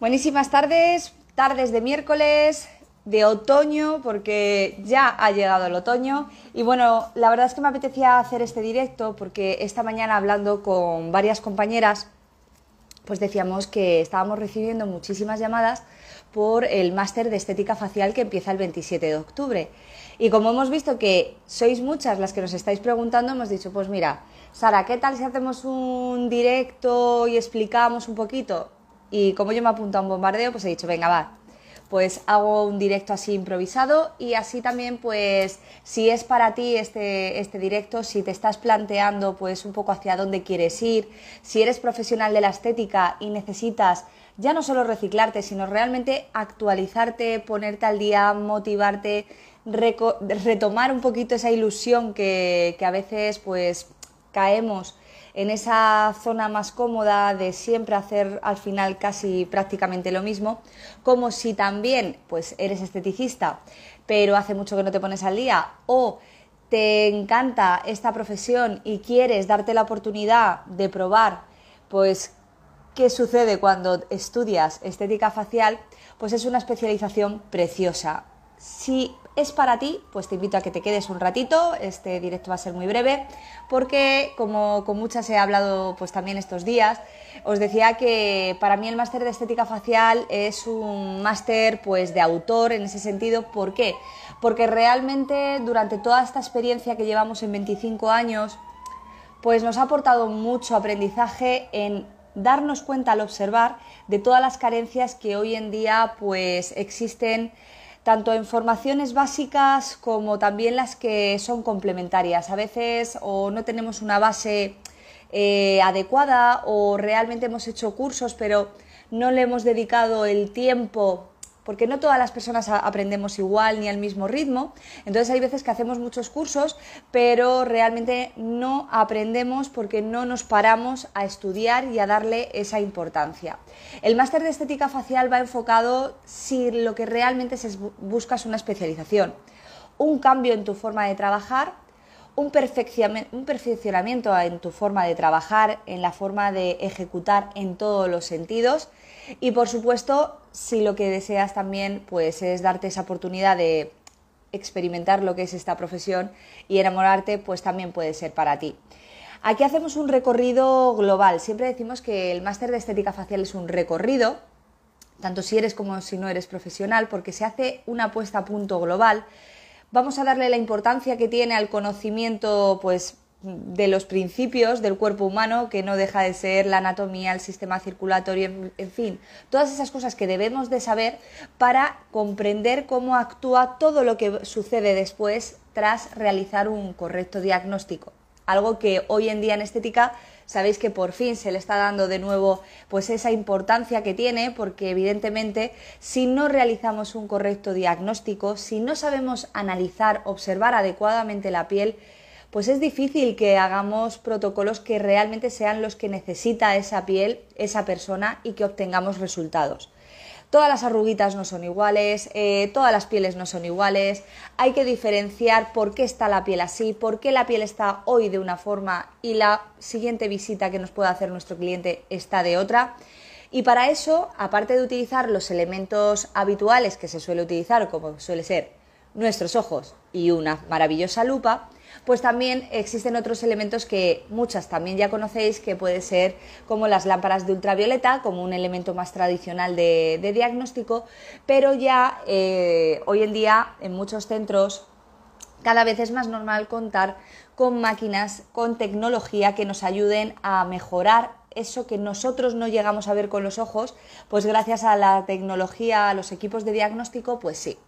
Buenísimas tardes, tardes de miércoles, de otoño, porque ya ha llegado el otoño. Y bueno, la verdad es que me apetecía hacer este directo porque esta mañana hablando con varias compañeras, pues decíamos que estábamos recibiendo muchísimas llamadas por el máster de estética facial que empieza el 27 de octubre. Y como hemos visto que sois muchas las que nos estáis preguntando, hemos dicho, pues mira, Sara, ¿qué tal si hacemos un directo y explicamos un poquito? Y como yo me apunto a un bombardeo, pues he dicho, venga, va, pues hago un directo así improvisado y así también pues si es para ti este, este directo, si te estás planteando pues un poco hacia dónde quieres ir, si eres profesional de la estética y necesitas ya no solo reciclarte, sino realmente actualizarte, ponerte al día, motivarte, retomar un poquito esa ilusión que, que a veces pues caemos en esa zona más cómoda de siempre hacer al final casi prácticamente lo mismo, como si también pues eres esteticista, pero hace mucho que no te pones al día o te encanta esta profesión y quieres darte la oportunidad de probar pues qué sucede cuando estudias estética facial, pues es una especialización preciosa. Si es para ti, pues te invito a que te quedes un ratito, este directo va a ser muy breve, porque como con muchas he hablado pues también estos días, os decía que para mí el máster de estética facial es un máster pues de autor en ese sentido, ¿por qué? Porque realmente durante toda esta experiencia que llevamos en 25 años, pues nos ha aportado mucho aprendizaje en darnos cuenta al observar de todas las carencias que hoy en día pues existen tanto en formaciones básicas como también las que son complementarias. A veces o no tenemos una base eh, adecuada o realmente hemos hecho cursos pero no le hemos dedicado el tiempo porque no todas las personas aprendemos igual ni al mismo ritmo. Entonces hay veces que hacemos muchos cursos, pero realmente no aprendemos porque no nos paramos a estudiar y a darle esa importancia. El máster de estética facial va enfocado si lo que realmente se busca es una especialización, un cambio en tu forma de trabajar un perfeccionamiento en tu forma de trabajar, en la forma de ejecutar en todos los sentidos y por supuesto si lo que deseas también pues es darte esa oportunidad de experimentar lo que es esta profesión y enamorarte pues también puede ser para ti. Aquí hacemos un recorrido global. Siempre decimos que el máster de estética facial es un recorrido, tanto si eres como si no eres profesional, porque se hace una puesta a punto global vamos a darle la importancia que tiene al conocimiento, pues de los principios del cuerpo humano, que no deja de ser la anatomía, el sistema circulatorio, en fin, todas esas cosas que debemos de saber para comprender cómo actúa todo lo que sucede después tras realizar un correcto diagnóstico. Algo que hoy en día en estética sabéis que por fin se le está dando de nuevo pues esa importancia que tiene porque evidentemente si no realizamos un correcto diagnóstico, si no sabemos analizar, observar adecuadamente la piel, pues es difícil que hagamos protocolos que realmente sean los que necesita esa piel, esa persona y que obtengamos resultados. Todas las arruguitas no son iguales, eh, todas las pieles no son iguales, hay que diferenciar por qué está la piel así, por qué la piel está hoy de una forma y la siguiente visita que nos pueda hacer nuestro cliente está de otra. Y para eso, aparte de utilizar los elementos habituales que se suele utilizar, como suele ser nuestros ojos y una maravillosa lupa, pues también existen otros elementos que muchas también ya conocéis, que puede ser como las lámparas de ultravioleta, como un elemento más tradicional de, diagnóstico, pero ya eh, hoy en día en muchos centros cada vez es más normal contar con máquinas, con tecnología que nos ayuden a mejorar eso que nosotros no llegamos a ver con los ojos, pues gracias a la tecnología, a los equipos de diagnóstico, pues sí.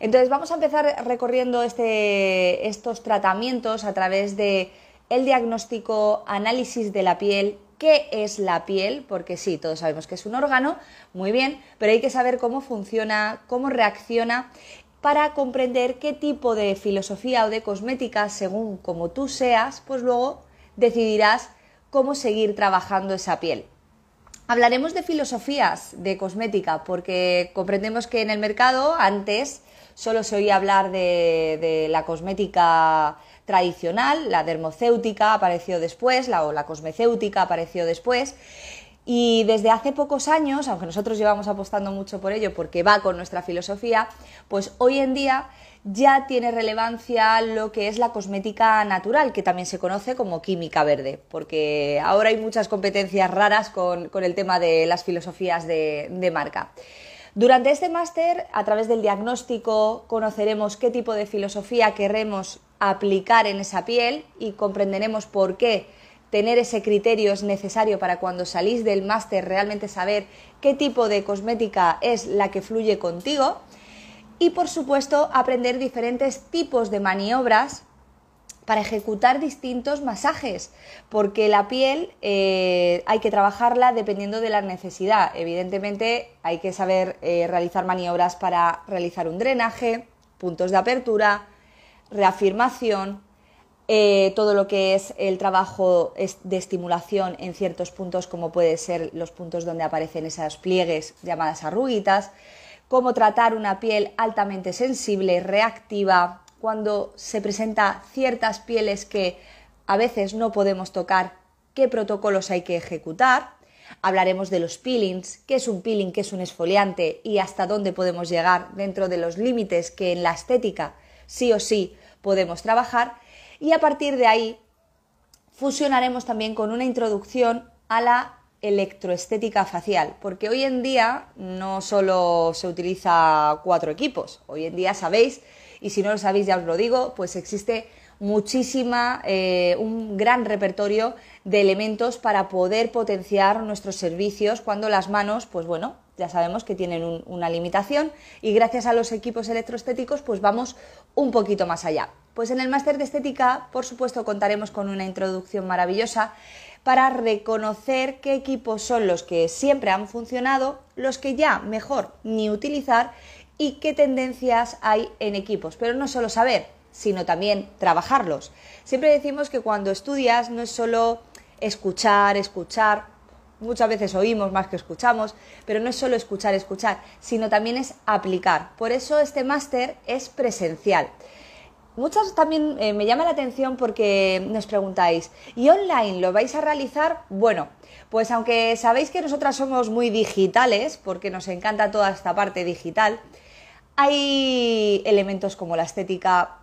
Entonces vamos a empezar recorriendo este, estos tratamientos a través de el diagnóstico, análisis de la piel, qué es la piel, porque sí, todos sabemos que es un órgano, muy bien, pero hay que saber cómo funciona, cómo reacciona para comprender qué tipo de filosofía o de cosmética, según como tú seas, pues luego decidirás cómo seguir trabajando esa piel. Hablaremos de filosofías de cosmética porque comprendemos que en el mercado antes solo se oía hablar de, la cosmética tradicional, la dermocéutica apareció después, la, o la cosmecéutica apareció después, Y desde hace pocos años, aunque nosotros llevamos apostando mucho por ello porque va con nuestra filosofía, pues hoy en día ya tiene relevancia lo que es la cosmética natural, que también se conoce como química verde, porque ahora hay muchas competencias raras con, el tema de las filosofías de, marca. Durante este máster, a través del diagnóstico, conoceremos qué tipo de filosofía queremos aplicar en esa piel y comprenderemos por qué tener ese criterio es necesario para cuando salís del máster realmente saber qué tipo de cosmética es la que fluye contigo y por supuesto aprender diferentes tipos de maniobras para ejecutar distintos masajes, porque la piel eh, hay que trabajarla dependiendo de la necesidad. Evidentemente hay que saber eh, realizar maniobras para realizar un drenaje, puntos de apertura, reafirmación, eh, todo lo que es el trabajo de estimulación en ciertos puntos, como puede ser los puntos donde aparecen esas pliegues llamadas arruguitas, cómo tratar una piel altamente sensible, reactiva, cuando se presenta ciertas pieles que a veces no podemos tocar, qué protocolos hay que ejecutar. Hablaremos de los peelings, qué es un peeling, qué es un esfoliante y hasta dónde podemos llegar dentro de los límites que en la estética sí o sí podemos trabajar. Y a partir de ahí fusionaremos también con una introducción a la electroestética facial, porque hoy en día no solo se utiliza cuatro equipos, hoy en día sabéis, y si no lo sabéis ya os lo digo, pues existe muchísima, eh, un gran repertorio de elementos para poder potenciar nuestros servicios cuando las manos, pues bueno, ya sabemos que tienen una limitación y gracias a los equipos electroestéticos pues vamos un poquito más allá. Pues en el máster de estética, por supuesto, contaremos con una introducción maravillosa para reconocer qué equipos son los que siempre han funcionado, los que ya mejor ni utilizar y qué tendencias hay en equipos. Pero no solo saber, sino también trabajarlos. Siempre decimos que cuando estudias no es solo escuchar, escuchar, muchas veces oímos más que escuchamos, pero no es solo escuchar, escuchar, sino también es aplicar. Por eso este máster es presencial. Muchas también eh, me llama la atención porque nos preguntáis, ¿y online lo vais a realizar? Bueno, pues aunque sabéis que nosotras somos muy digitales, porque nos encanta toda esta parte digital, hay elementos como la estética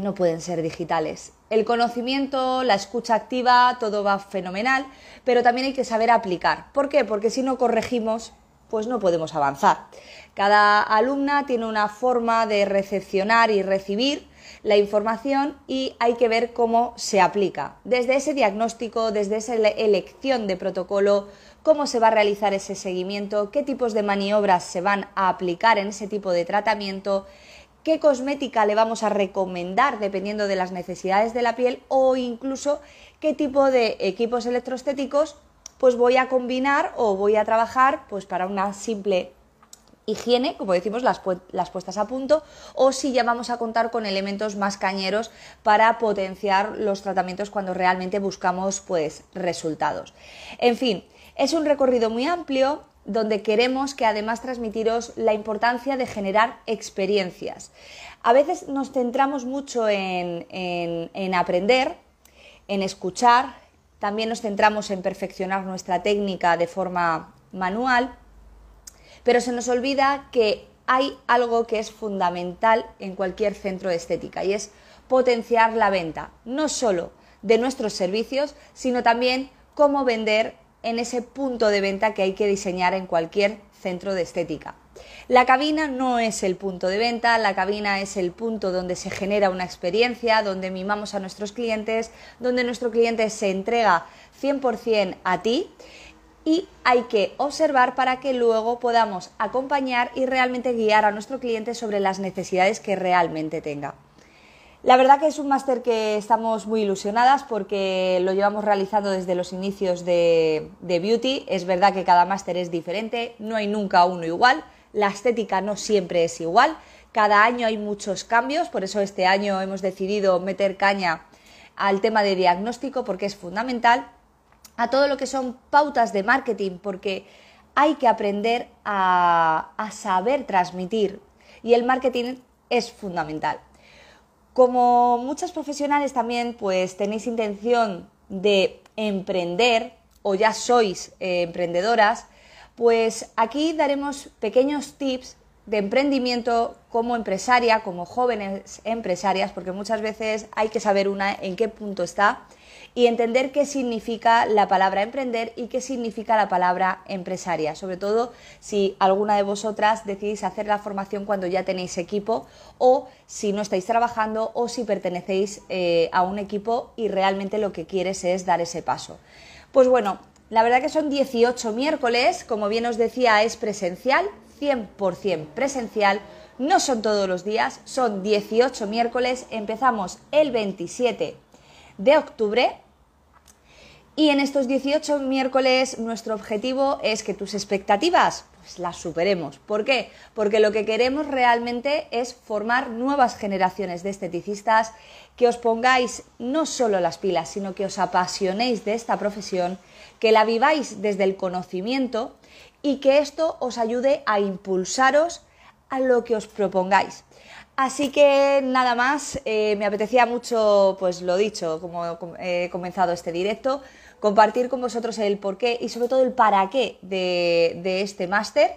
no pueden ser digitales. El conocimiento, la escucha activa, todo va fenomenal, pero también hay que saber aplicar. ¿Por qué? Porque si no corregimos, pues no podemos avanzar. Cada alumna tiene una forma de recepcionar y recibir la información y hay que ver cómo se aplica. Desde ese diagnóstico, desde esa elección de protocolo, cómo se va a realizar ese seguimiento, qué tipos de maniobras se van a aplicar en ese tipo de tratamiento, qué cosmética le vamos a recomendar dependiendo de las necesidades de la piel o incluso qué tipo de equipos electroestéticos pues voy a combinar o voy a trabajar pues para una simple higiene, como decimos, las, las, puestas a punto, o si ya vamos a contar con elementos más cañeros para potenciar los tratamientos cuando realmente buscamos pues resultados. En fin, es un recorrido muy amplio donde queremos que además transmitiros la importancia de generar experiencias. A veces nos centramos mucho en, en aprender, en escuchar, también nos centramos en perfeccionar nuestra técnica de forma manual, pero se nos olvida que hay algo que es fundamental en cualquier centro de estética y es potenciar la venta, no solo de nuestros servicios, sino también cómo vender en ese punto de venta que hay que diseñar en cualquier centro de estética. La cabina no es el punto de venta, la cabina es el punto donde se genera una experiencia, donde mimamos a nuestros clientes, donde nuestro cliente se entrega 100% a ti y hay que observar para que luego podamos acompañar y realmente guiar a nuestro cliente sobre las necesidades que realmente tenga. La verdad que es un máster que estamos muy ilusionadas porque lo llevamos realizando desde los inicios de, Beauty. Es verdad que cada máster es diferente, no hay nunca uno igual, la estética no siempre es igual, cada año hay muchos cambios, por eso este año hemos decidido meter caña al tema de diagnóstico porque es fundamental a todo lo que son pautas de marketing, porque hay que aprender a, saber transmitir y el marketing es fundamental. Como muchas profesionales también pues tenéis intención de emprender o ya sois eh, emprendedoras, pues aquí daremos pequeños tips de emprendimiento como empresaria, como jóvenes empresarias, porque muchas veces hay que saber una en qué punto está y entender qué significa la palabra emprender y qué significa la palabra empresaria, sobre todo si alguna de vosotras decidís hacer la formación cuando ya tenéis equipo o si no estáis trabajando o si pertenecéis eh, a un equipo y realmente lo que quieres es dar ese paso. Pues bueno, la verdad que son 18 miércoles, como bien os decía, es presencial, 100% presencial. No son todos los días, son 18 miércoles. Empezamos el 27 de octubre. Y en estos 18 miércoles nuestro objetivo es que tus expectativas pues, las superemos. ¿Por qué? Porque lo que queremos realmente es formar nuevas generaciones de esteticistas, que os pongáis no solo las pilas, sino que os apasionéis de esta profesión, que la viváis desde el conocimiento y que esto os ayude a impulsaros a lo que os propongáis. Así que nada más, eh, me apetecía mucho, pues lo dicho, como he comenzado este directo, compartir con vosotros el porqué y sobre todo el para qué de, de este máster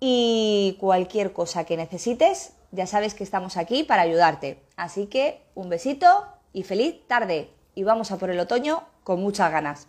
y cualquier cosa que necesites, ya sabes que estamos aquí para ayudarte. Así que un besito y feliz tarde y vamos a por el otoño con muchas ganas.